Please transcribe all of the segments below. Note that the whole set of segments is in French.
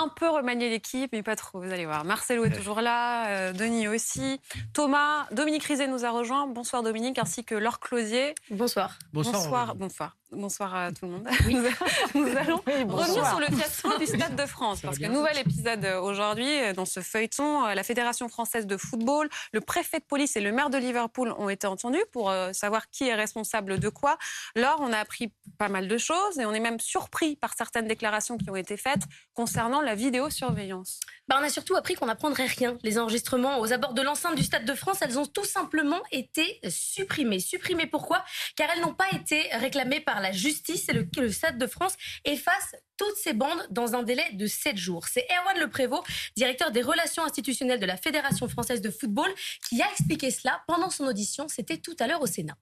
un peu remanié l'équipe, mais pas trop, vous allez voir. Marcelo est toujours là, euh, Denis aussi. Thomas, Dominique Rizet nous a rejoint. Bonsoir Dominique, ainsi que Laure Closier. Bonsoir. Bonsoir. Bonsoir. Bonsoir à tout le monde. Nous, allons revenir sur le fiasco du Stade de France, parce que nouvel épisode euh, aujourd'hui euh, dans ce feuilleton. La Fédération française de football, le préfet de police et le maire de Liverpool ont été entendus pour savoir qui est responsable de quoi. Laure, on a appris pas mal de choses et on est même surpris par certaines déclarations qui ont été faites concernant la vidéosurveillance. Bah, on a surtout appris qu'on n'apprendrait rien. Les enregistrements aux abords de l'enceinte du Stade de France, elles ont tout simplement été supprimées. Supprimées pourquoi? Car elles n'ont pas été réclamées par la justice et le, le Stade de France efface toutes ces bandes dans un délai de 7 jours. C'est Erwan Le Prévost, directeur des relations institutionnelles de la Fédération française de football, qui a expliqué cela pendant son audition. C'était tout à l'heure au Sénat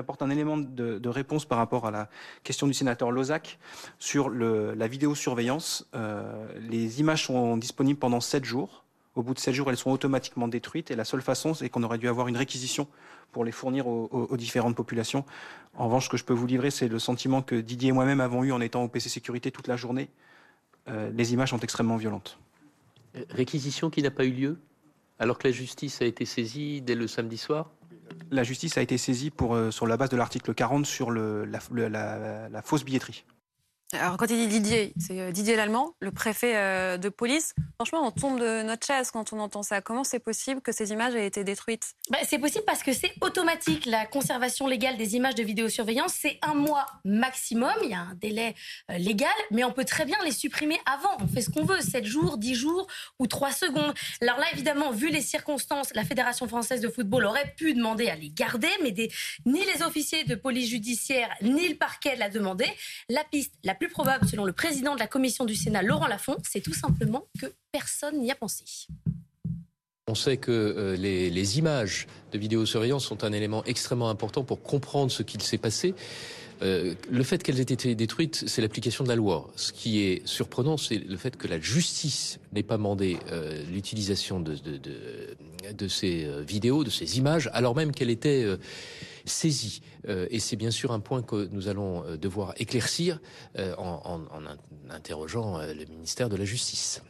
apporte un élément de, réponse par rapport à la question du sénateur Lozac sur la vidéosurveillance. Euh, les images sont disponibles pendant 7 jours. Au bout de 7 jours, elles sont automatiquement détruites et la seule façon, c'est qu'on aurait dû avoir une réquisition pour les fournir aux, différentes populations. En revanche, ce que je peux vous livrer, c'est le sentiment que Didier et moi-même avons eu en étant au PC Sécurité toute la journée. Euh, les images sont extrêmement violentes. Réquisition qui n'a pas eu lieu alors que la justice a été saisie dès le samedi soir? La justice a été saisie pour, euh, sur la base de l'article 40 sur le, la, fausse billetterie. Alors, quand il dit Didier, c'est euh, Didier Lallemand, le préfet euh, de police. Franchement, on tombe de notre chaise quand on entend ça. Comment c'est possible que ces images aient été détruites? Bah, C'est possible parce que c'est automatique. La conservation légale des images de vidéosurveillance, c'est un mois maximum. Il y a un délai euh, légal, mais on peut très bien les supprimer avant. On fait ce qu'on veut, 7 jours, 10 jours ou 3 secondes. Alors là, évidemment, vu les circonstances, la Fédération française de football aurait pu demander à les garder, mais ni les officiers de police judiciaire, ni le parquet l'a demandé. La piste, la plus probable, selon le président de la commission du Sénat, Laurent Lafont, c'est tout simplement que personne n'y a pensé. On sait que euh, les, images de vidéosurveillance sont un élément extrêmement important pour comprendre ce qu'il s'est passé. Euh, le fait qu'elles aient été détruites, c'est l'application de la loi. Ce qui est surprenant, c'est le fait que la justice n'ait pas mandé euh, l'utilisation de, ces vidéos, de ces images, alors même qu'elle était saisie. Euh, et c'est bien sûr un point que nous allons euh, devoir éclaircir euh, en, interrogeant le ministère de la Justice.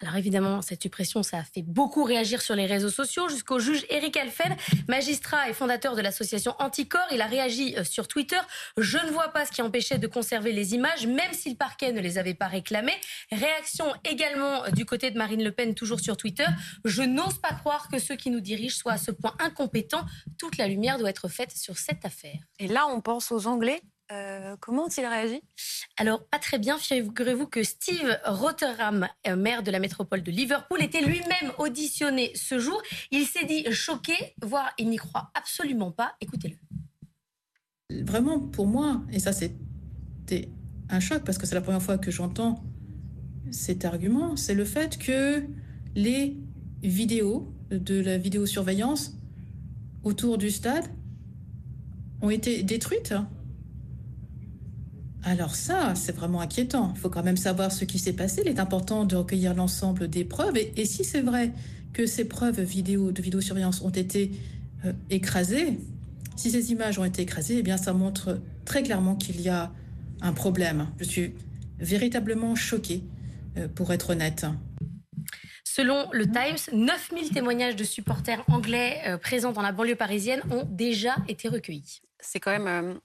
Alors évidemment, cette suppression, ça a fait beaucoup réagir sur les réseaux sociaux, jusqu'au juge Eric Alphen, magistrat et fondateur de l'association Anticor. Il a réagi sur Twitter. Je ne vois pas ce qui empêchait de conserver les images, même si le parquet ne les avait pas réclamées. Réaction également du côté de Marine Le Pen, toujours sur Twitter. Je n'ose pas croire que ceux qui nous dirigent soient à ce point incompétents. Toute la lumière doit être faite sur cette affaire. Et là, on pense aux Anglais? Euh, comment ont-ils réagi? Alors, pas très bien. Figurez-vous que Steve Rotherham, euh, maire de la métropole de Liverpool, était lui-même auditionné ce jour. Il s'est dit choqué, voire il n'y croit absolument pas. Écoutez-le. Vraiment, pour moi, et ça c'était un choc parce que c'est la première fois que j'entends cet argument, c'est le fait que les vidéos de la vidéosurveillance autour du stade ont été détruites alors ça, c'est vraiment inquiétant. Il faut quand même savoir ce qui s'est passé. Il est important de recueillir l'ensemble des preuves. Et, si c'est vrai que ces preuves vidéo de vidéosurveillance ont été euh, écrasées, si ces images ont été écrasées, eh bien ça montre très clairement qu'il y a un problème. Je suis véritablement choquée, euh, pour être honnête. Selon le Times, 9000 témoignages de supporters anglais euh, présents dans la banlieue parisienne ont déjà été recueillis. C'est quand même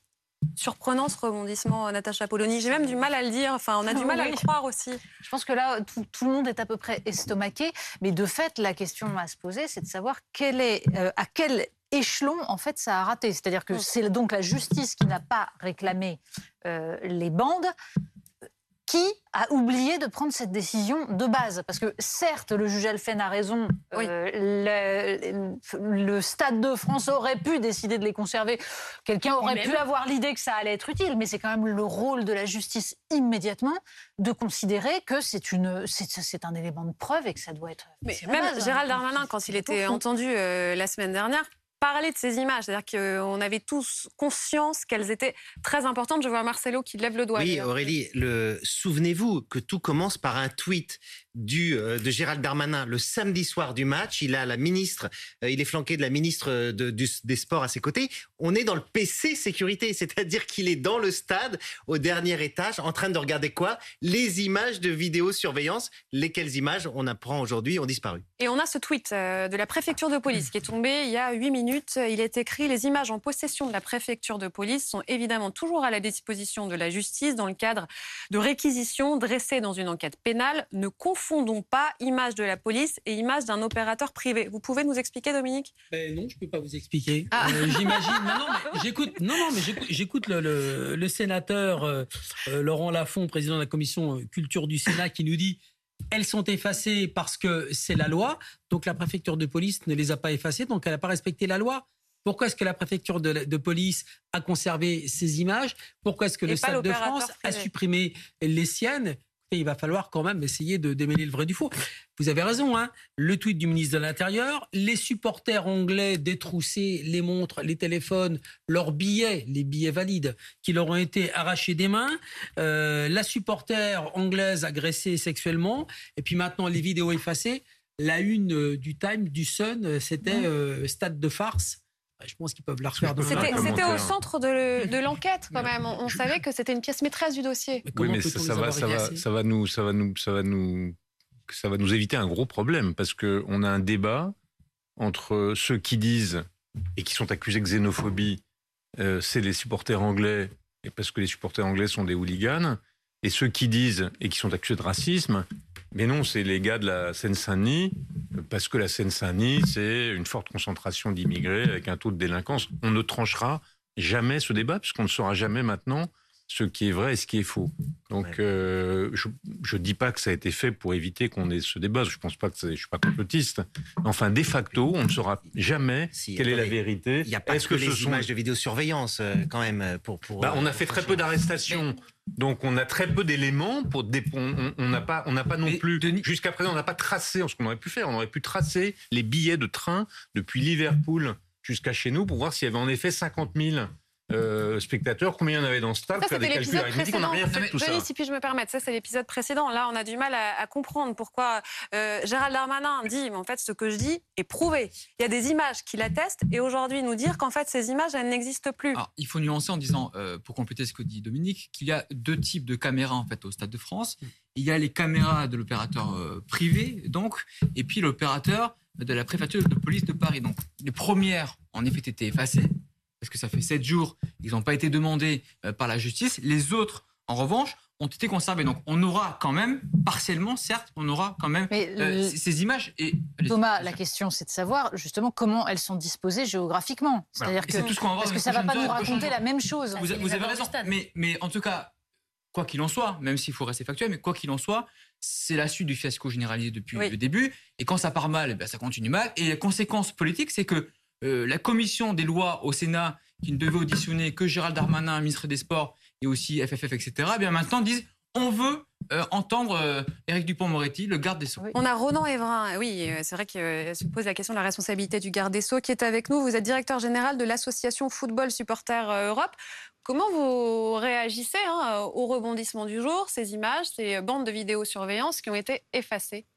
surprenant ce rebondissement, Natacha Polony. J'ai même du mal à le dire. Enfin, on a du mal à le croire aussi. Je pense que là, tout, le monde est à peu près estomaqué. Mais de fait, la question à se poser, c'est de savoir quel est, euh, à quel échelon, en fait, ça a raté. C'est-à-dire que mm. c'est donc la justice qui n'a pas réclamé euh, les bandes qui a oublié de prendre cette décision de base? Parce que certes, le juge Alphen a raison, euh, le, Stade de France aurait pu décider de les conserver, quelqu'un aurait pu avoir l'idée que ça allait être utile, mais c'est quand même le rôle de la justice immédiatement de considérer que c'est une c'est un élément de preuve et que ça doit être... Mais même Gérald Darmanin, quand il était entendu euh, la semaine dernière, parler de ces images. C'est-à-dire qu'on avait tous conscience qu'elles étaient très importantes. Je vois Marcelo qui lève le doigt. Oui, Aurélie, le... souvenez-vous que tout commence par un tweet euh, de Gérald Darmanin le samedi soir du match. Il a la ministre, euh, il est flanqué de la ministre de, des Sports à ses côtés. On est dans le PC sécurité, c'est-à-dire qu'il est dans le stade, au dernier étage, en train de regarder quoi? Les images de vidéosurveillance. Lesquelles images, on apprend aujourd'hui, ont disparu. Et on a ce tweet euh, de la préfecture de police qui est tombé il y a 8 minutes. Il est écrit Les images en possession de la préfecture de police sont évidemment toujours à la disposition de la justice dans le cadre de réquisitions dressées dans une enquête pénale. Ne confondons pas image de la police et image d'un opérateur privé. Vous pouvez nous expliquer, Dominique? Ben Non, je ne peux pas vous expliquer. Ah. Euh, j'imagine. Non, non, mais j'écoute. Non, non, mais j'écoute le, le, sénateur euh, euh, Laurent Lafont, président de la commission culture du Sénat, qui nous dit elles sont effacées parce que c'est la loi. Donc la préfecture de police ne les a pas effacées, donc elle n'a pas respecté la loi. Pourquoi est-ce que la préfecture de, police a conservé ces images? Pourquoi est-ce que le Stade de France a supprimé les siennes? Il va falloir quand même essayer de démêler le vrai du faux. Vous avez raison, hein. Le tweet du ministre de l'Intérieur, les supporters anglais détroussés, les montres, les téléphones, leurs billets, les billets valides, qui leur ont été arrachés des mains, euh, la supporter anglaise agressée sexuellement, et puis maintenant les vidéos effacées. La une euh, du Time, du Sun, euh, c'était stade de farce je pense qu'ils peuvent la refaire C'était au centre de l'enquête quand même. On, savait que c'était une pièce maîtresse du dossier. oui, mais ça, va, ça, va, ça va nous, ça va nous, ça va nous, ça va nous éviter un gros problème parce que on a un débat entre ceux qui disent et qui sont accusés de xénophobie, euh, c'est les supporters anglais et parce que les supporters anglais sont des hooligans, et ceux qui disent et qui sont accusés de racisme, mais non, c'est les gars de la Seine-Saint-Denis, parce que la Seine-Saint-Denis, c'est une forte concentration d'immigrés avec un taux de délinquance. On ne tranchera jamais ce débat, puisqu'on ne saura jamais maintenant ce qui est vrai et ce qui est faux. Donc, euh, je ne dis pas que ça a été fait pour éviter qu'on ait ce débat. Je pense pas que je suis pas complotiste. Enfin, de facto, on ne saura jamais quelle est la vérité. Il n'y a pas que, les images de vidéosurveillance euh, quand même pour. pour bah, on a fait très peu d'arrestations. Donc on a très peu d'éléments pour on n'a pas on n'a pas non plus jusqu'à présent on n'a pas tracé ce qu'on aurait pu faire on aurait pu tracer les billets de train depuis Liverpool jusqu'à chez nous pour voir s'il y avait en effet 50 000 euh, spectateurs, combien il y en avait dans ce stade, faire des calculs arithmétiques, on n'a rien fait tout ça. si puis je me permettre, ça c'est l'épisode précédent. Là, on a du mal à, comprendre pourquoi euh, Gérald Darmanin dit, mais en fait, ce que je dis est prouvé. Il y a des images qui l'attestent, et aujourd'hui nous dire qu'en fait, ces images, elles n'existent plus. il faut nuancer en disant, euh, pour compléter ce que dit Dominique, qu'il y a deux types de caméras en fait au Stade de France. Il y a les caméras de l'opérateur privé, donc, et puis l'opérateur de la préfecture de police de Paris. Donc, les premières, en effet, étaient effacées parce que ça fait sept jours, ils n'ont pas été demandés euh, par la justice. Les autres, en revanche, ont été conservés. Donc on aura quand même, partiellement, certes, on aura quand même euh, ces images. Et... Thomas, la question c'est de savoir justement comment elles sont disposées géographiquement. C'est-à-dire que, tout ce parce que ça ne va pas nous raconter la même chose. Vous, avez raison, mais, mais en tout cas, quoi qu'il en soit, même s'il faut rester factuel, mais quoi qu'il en soit, c'est la suite du fiasco généralisé depuis le début. Et quand ça part mal, eh bien, ça continue mal. Et la conséquence politique, c'est que euh, la commission des lois au Sénat, qui ne devait auditionner que Gérald Darmanin, ministre des Sports, et aussi FFF, etc., eh bien maintenant disent on veut euh, entendre euh, Éric Dupont-Moretti, le garde des Sceaux. On a Ronan Evrin, oui, c'est vrai qu'il se pose la question de la responsabilité du garde des Sceaux qui est avec nous. Vous êtes directeur général de l'association Football Supporters Europe. Comment vous réagissez hein, au rebondissement du jour, ces images, ces bandes de vidéosurveillance qui ont été effacées?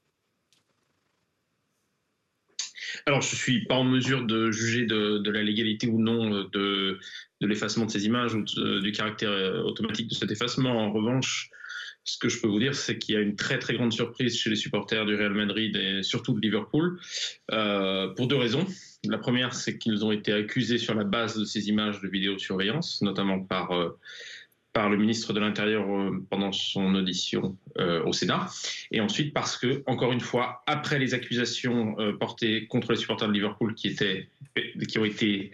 Alors, je suis pas en mesure de juger de, la légalité ou non euh, de, l'effacement de ces images ou du caractère euh, automatique de cet effacement. En revanche, ce que je peux vous dire, c'est qu'il y a une très très grande surprise chez les supporters du Real Madrid et surtout de Liverpool, euh, pour deux raisons. La première, c'est qu'ils ont été accusés sur la base de ces images de vidéosurveillance, notamment par par le ministre de l'Intérieur euh, pendant son audition euh, au Sénat, et ensuite parce que, encore une fois, après les accusations euh, portées contre les supporters de Liverpool qui, étaient, qui ont été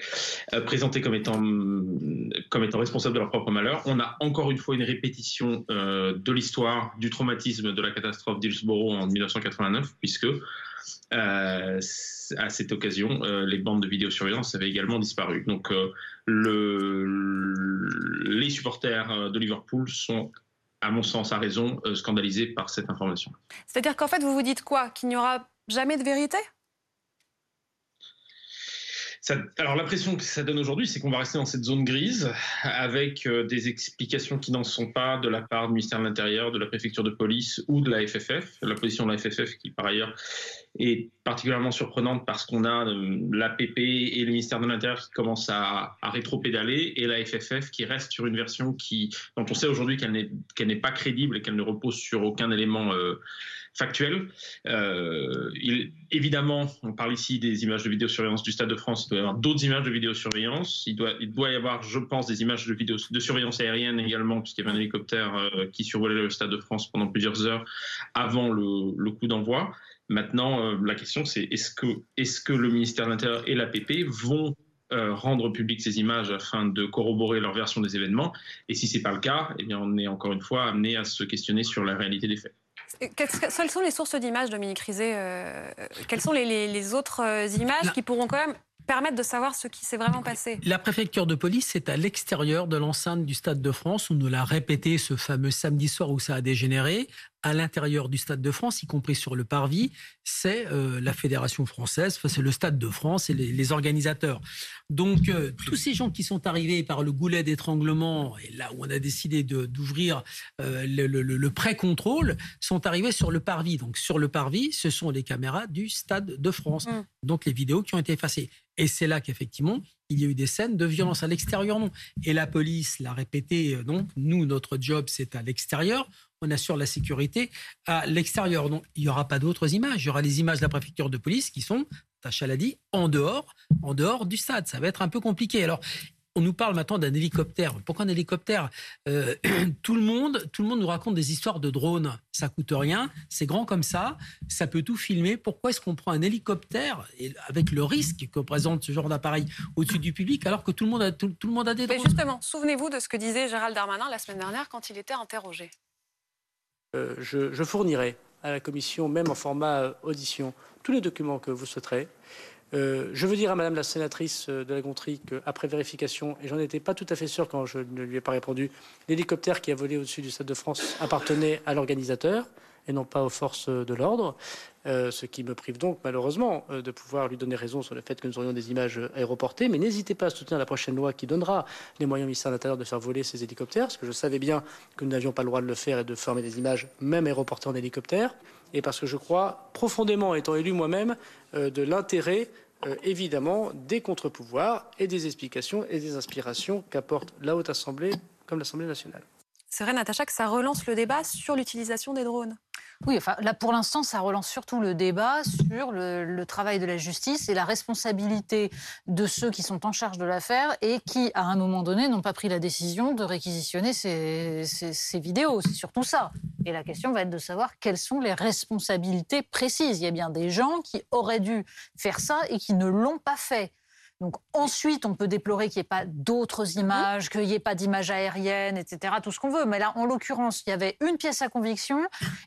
présentés comme étant, comme étant responsables de leur propre malheur, on a encore une fois une répétition de l'histoire du traumatisme de la catastrophe d'Hillsborough en 1989, puisque à cette occasion, les bandes de vidéosurveillance avaient également disparu. Donc, le, les supporters euh, de Liverpool sont à mon sens, à raison, euh, scandalisés par cette information. C'est-à-dire qu'en fait, vous vous dites quoi? Qu'il n'y aura jamais de vérité? Alors l'impression que ça donne aujourd'hui, c'est qu'on va rester dans cette zone grise avec euh, des explications qui n'en sont pas de la part du ministère de l'Intérieur, de la préfecture de police ou de la FFF. La position de la FFF qui par ailleurs est particulièrement surprenante parce qu'on a euh, l'APP et le ministère de l'Intérieur qui commencent à, à rétro-pédaler et la FFF qui reste sur une version qui, dont on sait aujourd'hui qu'elle n'est pas crédible et qu'elle ne repose sur aucun élément euh, factuel. Euh, il, évidemment, on parle ici des images de vidéosurveillance du Stade de France. Il doit y avoir d'autres images de vidéosurveillance. Il doit, y avoir, je pense, des images de, vidéo, de surveillance aérienne également, puisqu'il y avait un hélicoptère euh, qui survolait le Stade de France pendant plusieurs heures avant le, coup d'envoi. Maintenant, euh, la question, c'est est-ce que, le ministère de l'Intérieur et l'APP vont rendre publiques ces images afin de corroborer leur version des événements? Et si ce n'est pas le cas, eh bien, on est encore une fois amené à se questionner sur la réalité des faits. Quelles sont les sources d'images, Dominique Rizet euh, Quelles sont les, autres euh, images qui pourront quand même permettre de savoir ce qui s'est vraiment passé? La préfecture de police est à l'extérieur de l'enceinte du Stade de France. On nous l'a répété ce fameux samedi soir où ça a dégénéré à l'intérieur du Stade de France, y compris sur le parvis, c'est euh, la Fédération française, c'est le Stade de France et les, organisateurs. Donc, euh, tous ces gens qui sont arrivés par le goulet d'étranglement, et là où on a décidé d'ouvrir euh, le, le pré-contrôle, sont arrivés sur le parvis. Donc, sur le parvis, ce sont les caméras du Stade de France. Mm. Donc, les vidéos qui ont été effacées. Et c'est là qu'effectivement, il y a eu des scènes de violence à l'extérieur, non. Et la police l'a répété, donc, nous, notre job, c'est à l'extérieur on assure la sécurité à l'extérieur. Donc, il n'y aura pas d'autres images. Il y aura les images de la préfecture de police qui sont, Tacha l'a dit, en dehors, en dehors du stade. Ça va être un peu compliqué. Alors, on nous parle maintenant d'un hélicoptère. Pourquoi un hélicoptère? Euh, Tout le monde, tout le monde nous raconte des histoires de drones. Ça coûte rien, c'est grand comme ça, ça peut tout filmer. Pourquoi est-ce qu'on prend un hélicoptère avec le risque que présente ce genre d'appareil au-dessus du public alors que tout le monde a, tout, le monde a des drones? Mais justement, souvenez-vous de ce que disait Gérald Darmanin la semaine dernière quand il était interrogé. Euh, je, fournirai à la commission, même en format euh, audition, tous les documents que vous souhaiterez. Euh, je veux dire à Madame la sénatrice de la Gontrie qu'après vérification, et j'en étais pas tout à fait sûr quand je ne lui ai pas répondu, l'hélicoptère qui a volé au-dessus du Stade de France appartenait à l'organisateur et non pas aux forces de l'ordre. Euh, ce qui me prive donc malheureusement euh, de pouvoir lui donner raison sur le fait que nous aurions des images aéroportées. Mais n'hésitez pas à soutenir la prochaine loi qui donnera les moyens au ministère de l'Intérieur de faire voler ces hélicoptères, parce que je savais bien que nous n'avions pas le droit de le faire et de former des images, même aéroportées en hélicoptère, et parce que je crois profondément, étant élu moi-même, euh, de l'intérêt évidemment des contre-pouvoirs et des explications et des inspirations qu'apporte la Haute Assemblée comme l'Assemblée nationale. C'est vrai, Natacha, que ça relance le débat sur l'utilisation des drones. Oui, enfin, là, pour l'instant, ça relance surtout le débat sur le, travail de la justice et la responsabilité de ceux qui sont en charge de l'affaire et qui, à un moment donné, n'ont pas pris la décision de réquisitionner ces, ces vidéos. C'est surtout ça. Et la question va être de savoir quelles sont les responsabilités précises. Il y a bien des gens qui auraient dû faire ça et qui ne l'ont pas fait. Donc ensuite, on peut déplorer qu'il n'y ait pas d'autres images, qu'il n'y ait pas d'images aériennes, etc., tout ce qu'on veut. Mais là, en l'occurrence, il y avait une pièce à conviction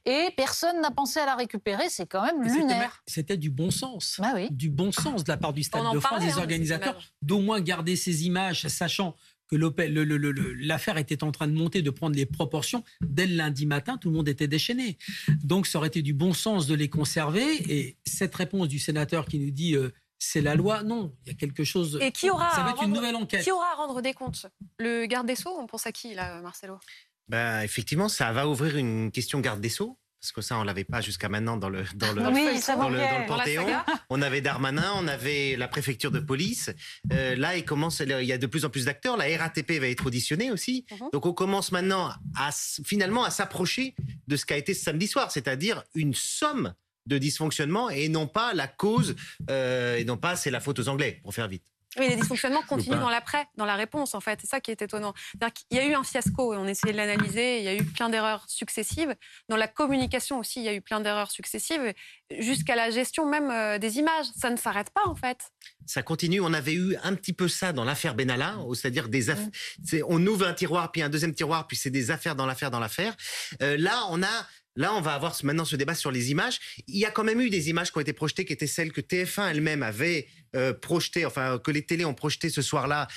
et personne n'a pensé à la récupérer. C'est quand même lunaire. C'était du bon sens. Bah oui. Du bon sens de la part du Stade de France, des hein, organisateurs, d'au moins garder ces images, sachant que l'affaire était en train de monter, de prendre les proportions. Dès le lundi matin, tout le monde était déchaîné. Donc, ça aurait été du bon sens de les conserver. Et cette réponse du sénateur qui nous dit euh, c'est la loi. Non, il y a quelque chose. Et qui aura ça va être une nouvelle enquête. Qui aura à rendre des comptes? Le garde des Sceaux On pense à qui, là, Marcelo? Ben, Effectivement, ça va ouvrir une question garde des Sceaux. Parce que ça, on l'avait pas jusqu'à maintenant dans le, dans le, dans le, Panthéon. On avait Darmanin, on avait la préfecture de police. Euh, là, il, commence, il y a de plus en plus d'acteurs. La RATP va être auditionnée aussi. Mhm. Donc, on commence maintenant à finalement à s'approcher de ce qu'a été ce samedi soir, c'est-à-dire une somme de dysfonctionnement et non pas la cause, euh, et non pas c'est la faute aux Anglais, pour faire vite. Oui, les dysfonctionnements continuent dans l'après, dans la réponse, en fait. C'est ça qui est étonnant. Il y a eu un fiasco et on essayait de l'analyser. Il y a eu plein d'erreurs successives. Dans la communication aussi, il y a eu plein d'erreurs successives, jusqu'à la gestion même euh, des images. Ça ne s'arrête pas, en fait. Ça continue. On avait eu un petit peu ça dans l'affaire Benalla, c'est-à-dire des affaires. On ouvre un tiroir, puis un deuxième tiroir, puis c'est des affaires dans l'affaire dans l'affaire. Euh, là, on a Là, on va avoir maintenant ce débat sur les images. Il y a quand même eu des images qui ont été projetées, qui étaient celles que TF1 elle-même avait projeté, enfin que les télés ont projeté ce soir-là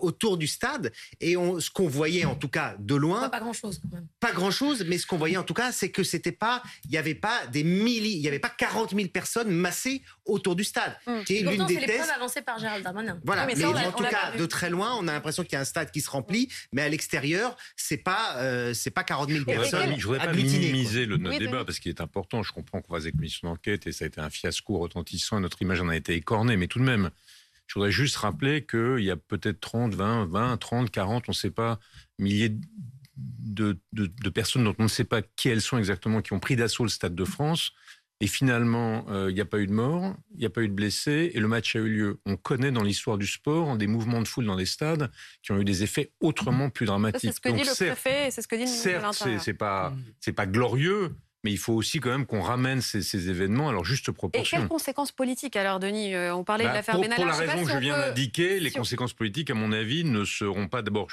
autour du stade. Et on, ce qu'on voyait en tout cas de loin, pas, grand-chose quand même. Pas grand-chose, mais ce qu'on voyait en tout cas, c'est que c'était pas, il n'y avait pas des milliers, il n'y avait pas 40 000 personnes massées autour du stade. Mmh. Qui est l'une des thèses. avancées par Gérald Darmanin. Voilà, mais, en tout cas, de très loin, on a l'impression qu'il y a un stade qui se remplit, mais à l'extérieur, c'est pas, euh, c'est pas 40 000 personnes. Je voudrais pas minimiser le, notre débat parce qu'il est important. Je comprends qu'on des commissions d'enquête et ça a été un fiasco retentissant et notre image en a été écornée, mais tout même. Je voudrais juste rappeler qu'il y a peut-être 30, 20, 20, 30, 40, on ne sait pas, milliers de, de, personnes dont on ne sait pas qui elles sont exactement, qui ont pris d'assaut le Stade de France. Et finalement, euh, il n'y a pas eu de mort, il n'y a pas eu de blessés, et le match a eu lieu. On connaît dans l'histoire du sport des mouvements de foule dans les stades qui ont eu des effets autrement plus dramatiques. C'est ce que dit le préfet, c'est ce que dit le Certes, c'est pas, c'est pas glorieux, mais il faut aussi quand même qu'on ramène ces, événements à leur juste proportion. Et quelles conséquences politiques alors, Denis euh, On parlait de bah, l'affaire Benalla. Pour la raison que je viens d'indiquer, les conséquences politiques, à mon avis, ne seront pas d'abord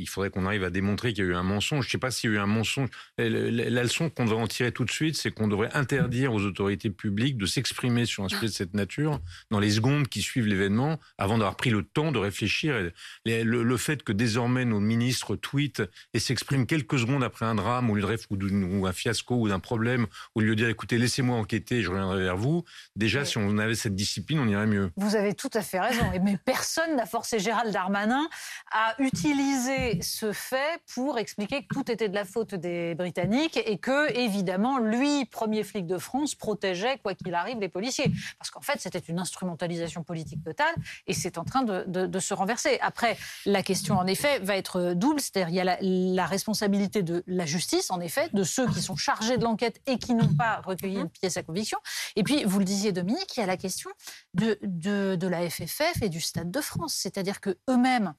il faudrait qu'on arrive à démontrer qu'il y a eu un mensonge. Je ne sais pas s'il y a eu un mensonge. La leçon qu'on devrait en tirer tout de suite, c'est qu'on devrait interdire aux autorités publiques de s'exprimer sur un sujet de cette nature dans les secondes qui suivent l'événement, avant d'avoir pris le temps de réfléchir. Le, fait que désormais nos ministres tweetent et s'expriment quelques secondes après un drame ou, un fiasco ou d'un problème, au lieu de dire écoutez, laissez-moi enquêter, je reviendrai vers vous. Déjà, si on avait cette discipline, on irait mieux. Vous avez tout à fait raison. Mais personne n'a forcé Gérald Darmanin à utiliser ce fait pour expliquer que tout était de la faute des Britanniques et que, évidemment, lui, premier flic de France, protégeait, quoi qu'il arrive, les policiers. Parce qu'en fait, c'était une instrumentalisation politique totale et c'est en train de, se renverser. Après, la question, en effet, va être double. C'est-à-dire, il y a la, responsabilité de la justice, en effet, de ceux qui sont chargés de l'enquête et qui n'ont pas recueilli une pièce à conviction. Et puis, vous le disiez, Dominique, il y a la question de, de, de la FFF et du Stade de France. C'est-à-dire que eux-mêmes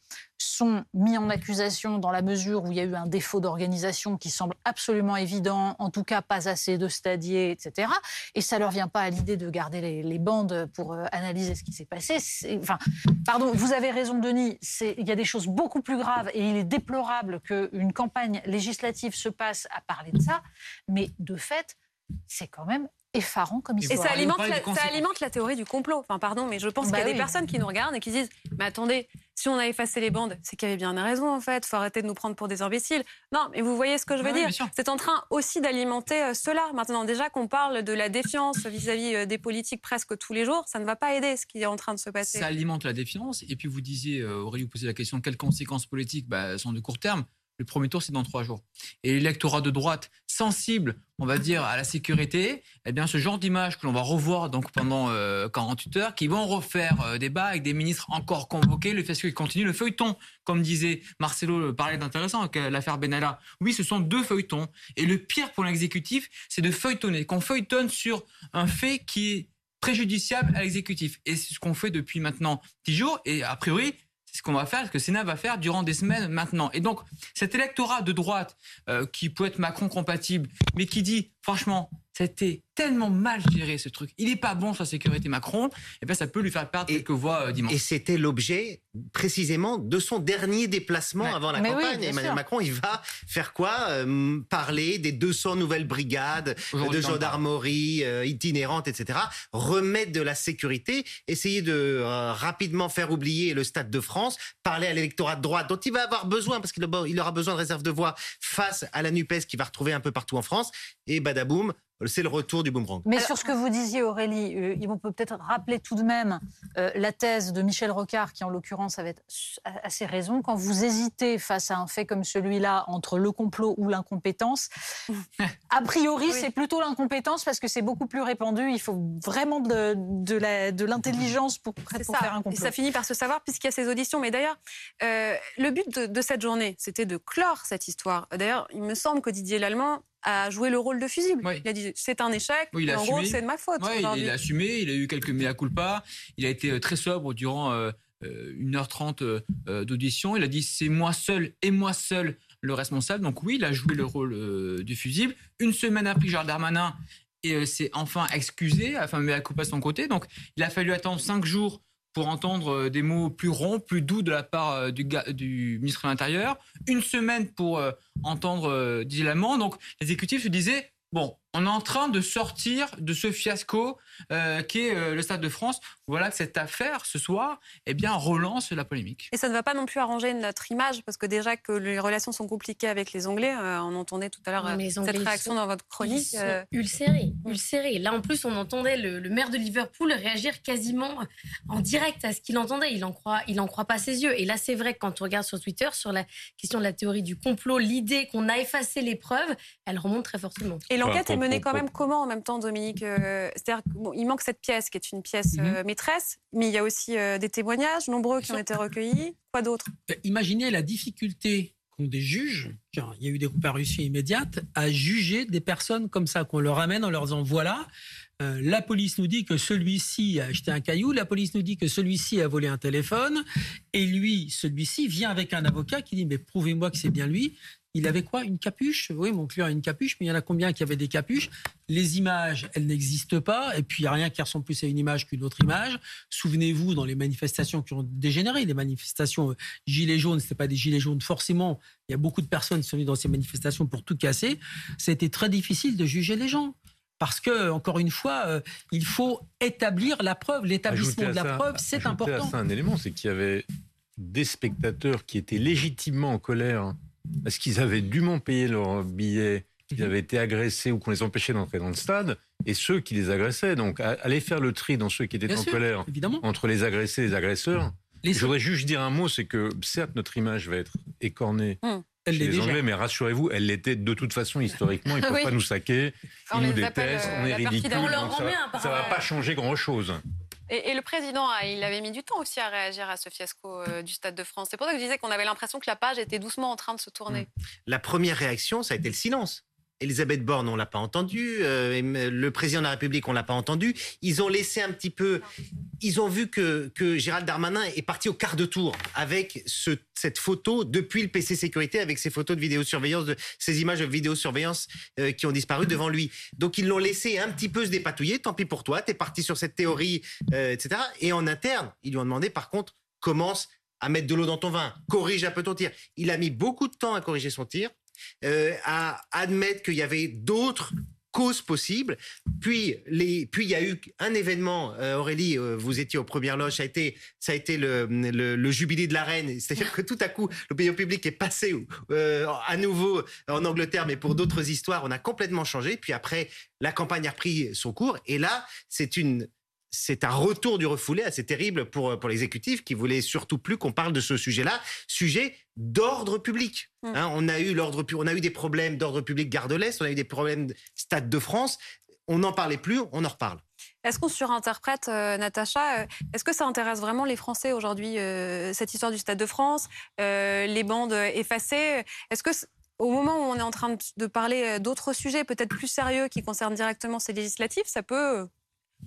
sont mis en accusation dans la mesure où il y a eu un défaut d'organisation qui semble absolument évident, en tout cas pas assez de stadiers, etc. Et ça leur vient pas à l'idée de garder les, bandes pour euh, analyser ce qui s'est passé. Enfin, pardon, vous avez raison, Denis. Il y a des choses beaucoup plus graves et il est déplorable qu'une campagne législative se passe à parler de ça. Mais de fait, c'est quand même effarant comme histoire. Et ça alimente, la, ça alimente la théorie du complot. Enfin, pardon, mais je pense qu'il y a bah des personnes qui nous regardent et qui disent Mais attendez, si on a effacé les bandes, c'est qu'il y avait bien une raison, en fait. faut arrêter de nous prendre pour des imbéciles. Non, mais vous voyez ce que je veux dire. C'est en train aussi d'alimenter euh, cela. Maintenant, déjà qu'on parle de la défiance vis-à-vis euh, des politiques presque tous les jours, ça ne va pas aider ce qui est en train de se passer. Ça alimente la défiance. Et puis, vous disiez, euh, Aurélie, vous posez la question quelles conséquences politiques? Bah, sont de court terme le premier tour, c'est dans trois jours. Et l'électorat de droite sensible, on va dire, à la sécurité, eh bien, ce genre d'image que l'on va revoir donc pendant 48 euh, heures, qui vont refaire euh, débat avec des ministres encore convoqués, le fait qu'il continue le feuilleton, comme disait Marcelo, euh, parlait d'intéressant avec l'affaire Benalla. Oui, ce sont deux feuilletons. Et le pire pour l'exécutif, c'est de feuilletonner, qu'on feuilletonne sur un fait qui est préjudiciable à l'exécutif. Et c'est ce qu'on fait depuis maintenant 10 jours. Et a priori, c'est ce qu'on va faire, ce que le Sénat va faire durant des semaines maintenant. Et donc, cet électorat de droite euh, qui peut être Macron compatible, mais qui dit, franchement, c'était tellement mal géré ce truc. Il n'est pas bon sur la sécurité Macron. Et eh bien, ça peut lui faire perdre quelques voix euh, dimanche. Et c'était l'objet précisément de son dernier déplacement avant la campagne. Emmanuel Macron, il va faire quoi euh, Parler des 200 nouvelles brigades de gendarmerie euh, itinérantes, etc. Remettre de la sécurité, essayer de rapidement faire oublier le Stade de France, parler à l'électorat de droite dont il va avoir besoin parce qu'il aura besoin de réserve de voix face à la Nupes qui va retrouver un peu partout en France. Et badaboum, c'est le retour du Mais sur ce que vous disiez, Aurélie, euh, on peut peut-être rappeler tout de même euh, la thèse de Michel Rocard, qui en l'occurrence avait assez raison. Quand vous hésitez face à un fait comme celui-là entre le complot ou l'incompétence, a priori, c'est plutôt l'incompétence parce que c'est beaucoup plus répandu. Il faut vraiment de, de l'intelligence pour, pour faire un complot. Et ça finit par se savoir puisqu'il y a ces auditions. Mais d'ailleurs, euh, le but de, de cette journée, c'était de clore cette histoire. D'ailleurs, il me semble que Didier Lallemand a joué le rôle de fusible. Il a dit c'est un échec, en gros c'est de ma faute. il, a assumé, il a eu quelques mea culpa, il a été euh, très sobre durant 1h30 euh, euh, d'audition, il a dit c'est moi seul et moi seul le responsable. Donc oui, il a joué le rôle du fusible. Une semaine après, Gérald Darmanin s'est enfin excusé, enfin mea culpa de son côté. Donc il a fallu attendre 5 jours pour entendre euh, des mots plus ronds, plus doux de la part euh, du, ministre de l'Intérieur, une semaine pour euh, entendre Didier Lamont. Donc l'exécutif se disait, bon, on est en train de sortir de ce fiasco euh, qui est euh, le Stade de France. Voilà que cette affaire, ce soir, eh bien, relance la polémique. Et ça ne va pas non plus arranger notre image, parce que déjà que les relations sont compliquées avec les Anglais, euh, on entendait tout à l'heure cette réaction dans votre chronique. Ulcérés, ulcérés. Là, en plus, on entendait le, maire de Liverpool réagir quasiment en direct à ce qu'il entendait. Il n'en croit, il en croit pas ses yeux. Et là, c'est vrai que quand on regarde sur Twitter, sur la question de la théorie du complot, l'idée qu'on a effacé les preuves, elle remonte très fortement. Et l'enquête est menée quand même comment en même temps, Dominique C'est-à-dire qu'il manque cette pièce qui est une pièce mhm. euh, maîtresse, mais il y a aussi euh, des témoignages nombreux qui ont été recueillis. Quoi d'autre? Euh, Imaginez la difficulté qu'ont des juges, car il y a eu des comparutions immédiates, à juger des personnes comme ça, qu'on leur amène en leur disant voilà, la police nous dit que celui-ci a acheté un caillou, la police nous dit que celui-ci a volé un téléphone, et lui, celui-ci, vient avec un avocat qui dit mais prouvez-moi que c'est bien lui. Il avait quoi Une capuche? Oui, mon client a une capuche, mais il y en a combien qui avaient des capuches? Les images, elles n'existent pas, et puis il n'y a rien qui ressemble plus à une image qu'une autre image. Souvenez-vous, dans les manifestations qui ont dégénéré, les manifestations euh, gilets jaunes, ce pas des gilets jaunes forcément, il y a beaucoup de personnes qui sont venues dans ces manifestations pour tout casser. C'était très difficile de juger les gens. Parce que, encore une fois, euh, il faut établir la preuve. L'établissement de la preuve, c'est important. À ça un élément, c'est qu'il y avait des spectateurs qui étaient légitimement en colère parce qu'ils avaient dûment payé leur billet, qu'ils mhm. avaient été agressés ou qu'on les empêchait d'entrer dans le stade, et ceux qui les agressaient. Donc, aller faire le tri dans ceux qui étaient en colère entre les agressés et les agresseurs. Je voudrais juste dire un mot, c'est que certes, notre image va être écornée. Hum. Elle chez les Anglais, mais rassurez-vous, elle l'était de toute façon historiquement. Ils ne peuvent pas nous saquer, ils nous détestent, on est ridicule. ça ne va pas changer grand-chose. Et, le président, il avait mis du temps aussi à réagir à ce fiasco euh, du Stade de France. C'est pour ça que je disais qu'on avait l'impression que la page était doucement en train de se tourner. La première réaction, ça a été le silence. Elisabeth Borne, on l'a pas entendu. Euh, le président de la République, on l'a pas entendu. Ils ont laissé un petit peu. Ils ont vu que, que Gérald Darmanin est parti au quart de tour avec ce, cette photo depuis le PC sécurité, avec ces photos de vidéosurveillance, de ces images de vidéosurveillance euh, qui ont disparu devant lui. Donc ils l'ont laissé un petit peu se dépatouiller. Tant pis pour toi, tu es parti sur cette théorie, euh, etc. Et en interne, ils lui ont demandé par contre commence à mettre de l'eau dans ton vin, corrige un peu ton tir. Il a mis beaucoup de temps à corriger son tir. Euh, à admettre qu'il y avait d'autres causes possibles. Puis, les, puis il y a eu un événement, euh, Aurélie, euh, vous étiez aux premières loges, ça a été, le, jubilé de la reine. C'est-à-dire que tout à coup, l'opinion publique est passée à nouveau en Angleterre, mais pour d'autres histoires, on a complètement changé. Puis après, la campagne a repris son cours. Et là, c'est une c'est un retour du refoulé assez terrible pour, pour l'exécutif qui voulait surtout plus qu'on parle de ce sujet-là, sujet d'ordre public. Mmh. Hein, on, a eu l'ordre, on a eu des problèmes d'ordre public Gare de l'Est, on a eu des problèmes Stade de France. On n'en parlait plus, on en reparle. Est-ce qu'on surinterprète, euh, Natacha euh, Est-ce que ça intéresse vraiment les Français aujourd'hui, euh, cette histoire du Stade de France, les bandes effacées? Est-ce que au moment où on est en train de parler d'autres sujets peut-être plus sérieux qui concernent directement ces législatives, ça peut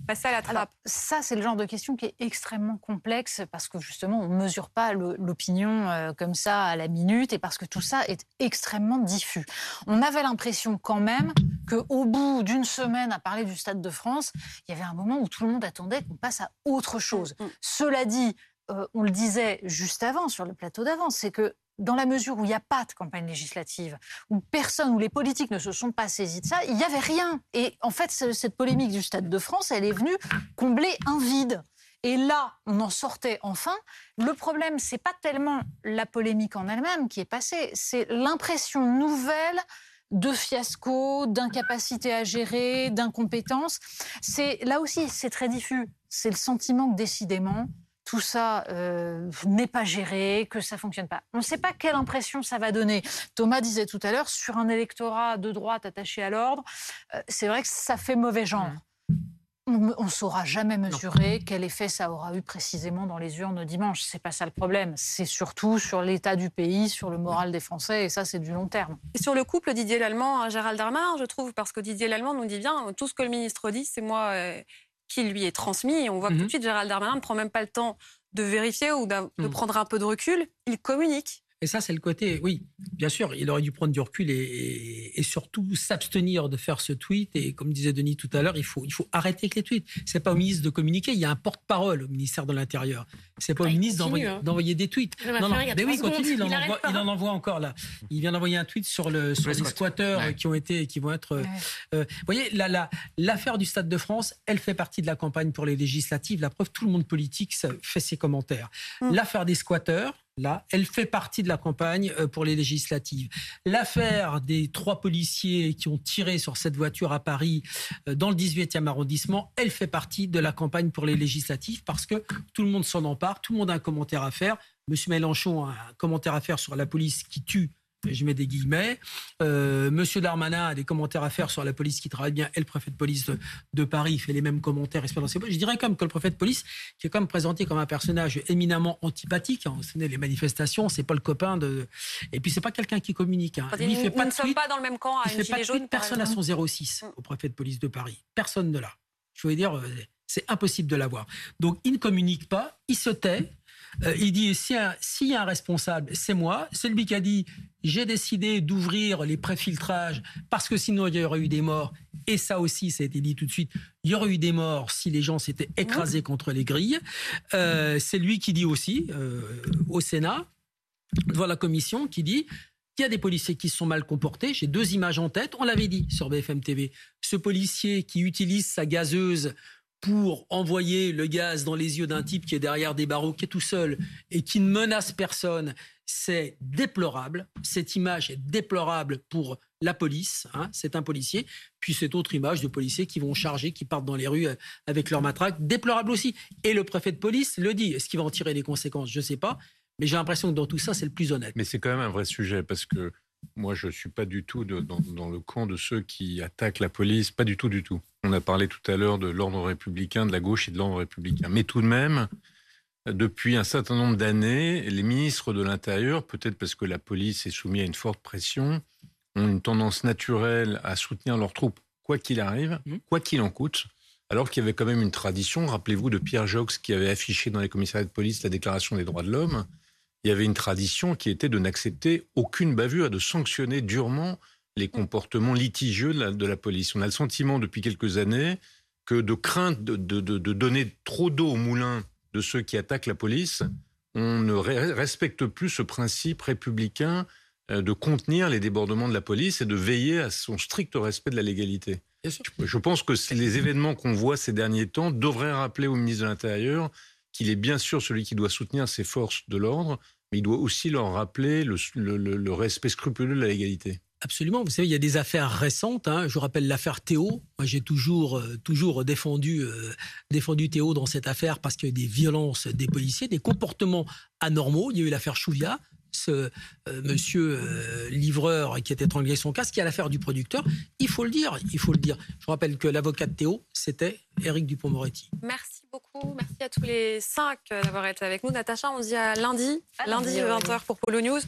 passer à la trappe Ça, c'est le genre de question qui est extrêmement complexe parce que justement, on ne mesure pas l'opinion euh, comme ça à la minute et parce que tout ça est extrêmement diffus. On avait l'impression quand même qu'au bout d'une semaine à parler du Stade de France, il y avait un moment où tout le monde attendait qu'on passe à autre chose. Mm, mm. Cela dit, euh, on le disait juste avant sur le plateau d'avant, c'est que dans la mesure où il n'y a pas de campagne législative, où personne, où les politiques ne se sont pas saisis de ça, il n'y avait rien. Et en fait, cette polémique du Stade de France, elle est venue combler un vide. Et là, on en sortait enfin. Le problème, c'est pas tellement la polémique en elle-même qui est passée, c'est l'impression nouvelle de fiasco, d'incapacité à gérer, d'incompétence. C'est là aussi, c'est très diffus. C'est le sentiment que décidément, tout ça euh, n'est pas géré, que ça fonctionne pas. On ne sait pas quelle impression ça va donner. Thomas disait tout à l'heure, sur un électorat de droite attaché à l'ordre, euh, c'est vrai que ça fait mauvais genre. On ne saura jamais mesurer quel effet ça aura eu précisément dans les urnes dimanche. C'est pas ça le problème. C'est surtout sur l'état du pays, sur le moral des Français, et ça, c'est du long terme. Et sur le couple Didier Lallemand, Gérald Darmanin, je trouve, parce que Didier Lallemand nous dit bien, tout ce que le ministre dit, c'est moi. Qui lui est transmis. Et on voit que tout de mhm. suite, Gérald Darmanin ne prend même pas le temps de vérifier ou de mhm. prendre un peu de recul. Il communique. Et ça, c'est le côté, oui, bien sûr, il aurait dû prendre du recul et, et, surtout s'abstenir de faire ce tweet. Et comme disait Denis tout à l'heure, il faut, il faut arrêter avec les tweets. C'est pas au ministre de communiquer, il y a un porte-parole au ministère de l'Intérieur. C'est pas au ah, ministre hein. d'envoyer des tweets. Non, non, mais oui, continue, il, en envoie, il en envoie encore là. Il vient d'envoyer un tweet sur, le, sur les squatteurs qui ont été, qui vont être. Euh, vous voyez, l'affaire la, du Stade de France, elle fait partie de la campagne pour les législatives. La preuve, tout le monde politique fait ses commentaires. Hum. L'affaire des squatteurs, là, elle fait partie de la campagne euh, pour les législatives. L'affaire des trois policiers qui ont tiré sur cette voiture à Paris euh, dans le 18e arrondissement, elle fait partie de la campagne pour les législatives parce que tout le monde s'en empare, tout le monde a un commentaire à faire. Monsieur Mélenchon a un commentaire à faire sur la police qui tue je mets des guillemets. Euh, Monsieur Darmanin a des commentaires à faire sur la police qui travaille bien et le préfet de police de, Paris fait les mêmes commentaires. Je dirais quand même que le préfet de police, qui est quand même présenté comme un personnage éminemment antipathique, hein, vous les manifestations, c'est pas le copain de. Et puis c'est pas quelqu'un qui communique. Hein. Il fait pas ne sommes pas dans le même camp à il fait pas de Personne à son 06 au préfet de police de Paris. Personne ne l'a. Je veux dire, euh, c'est impossible de l'avoir. Donc il ne communique pas, il se tait. Euh, il dit s'il y, a un responsable, c'est moi. C'est lui qui a dit j'ai décidé d'ouvrir les préfiltrages parce que sinon il y aurait eu des morts. Et ça aussi, ça a été dit tout de suite. Il y aurait eu des morts si les gens s'étaient écrasés contre les grilles. Euh, c'est lui qui dit aussi euh, au Sénat, devant la commission, qui dit il y a des policiers qui se sont mal comportés. J'ai deux images en tête. On l'avait dit sur BFM TV. Ce policier qui utilise sa gazeuse pour envoyer le gaz dans les yeux d'un type qui est derrière des barreaux, qui est tout seul et qui ne menace personne, c'est déplorable. Cette image est déplorable pour la police. Hein, c'est un policier. Puis cette autre image de policiers qui vont charger, qui partent dans les rues euh, avec leur matraque, déplorable aussi. Et le préfet de police le dit. Est-ce qu'il va en tirer des conséquences? Je ne sais pas. Mais j'ai l'impression que dans tout ça, c'est le plus honnête. Mais c'est quand même un vrai sujet parce que moi, je ne suis pas du tout dans, le camp de ceux qui attaquent la police, pas du tout, du tout. On a parlé tout à l'heure de l'ordre républicain, de la gauche et de l'ordre républicain. Mais tout de même, depuis un certain nombre d'années, les ministres de l'Intérieur, peut-être parce que la police est soumise à une forte pression, ont une tendance naturelle à soutenir leurs troupes, quoi qu'il arrive, mmh. quoi qu'il en coûte. Alors qu'il y avait quand même une tradition, rappelez-vous de Pierre Jox qui avait affiché dans les commissariats de police la déclaration des droits de l'homme, il y avait une tradition qui était de n'accepter aucune bavure et de sanctionner durement les comportements litigieux de la, police. On a le sentiment depuis quelques années que de crainte de, donner trop d'eau au moulin de ceux qui attaquent la police, on ne respecte plus ce principe républicain euh, de contenir les débordements de la police et de veiller à son strict respect de la légalité. Je pense que les événements qu'on voit ces derniers temps devraient rappeler au ministre de l'Intérieur qu'il est bien sûr celui qui doit soutenir ses forces de l'ordre, mais il doit aussi leur rappeler le, respect scrupuleux de la légalité. Absolument. Vous savez, il y a des affaires récentes. Hein. Je rappelle l'affaire Théo. Moi, j'ai toujours, euh, toujours défendu, euh, défendu Théo dans cette affaire parce qu'il y a eu des violences des policiers, des comportements anormaux. Il y a eu l'affaire Chouvia ce euh, monsieur livreur qui a étranglé son casque, qui a l'affaire du producteur. Il faut le dire, il faut le dire. Je rappelle que l'avocat de Théo, c'était Éric Dupont-Moretti. Merci beaucoup. Merci à tous les cinq d'avoir été avec nous. Natacha, on se dit à lundi, lundi, lundi 20h pour Polo News.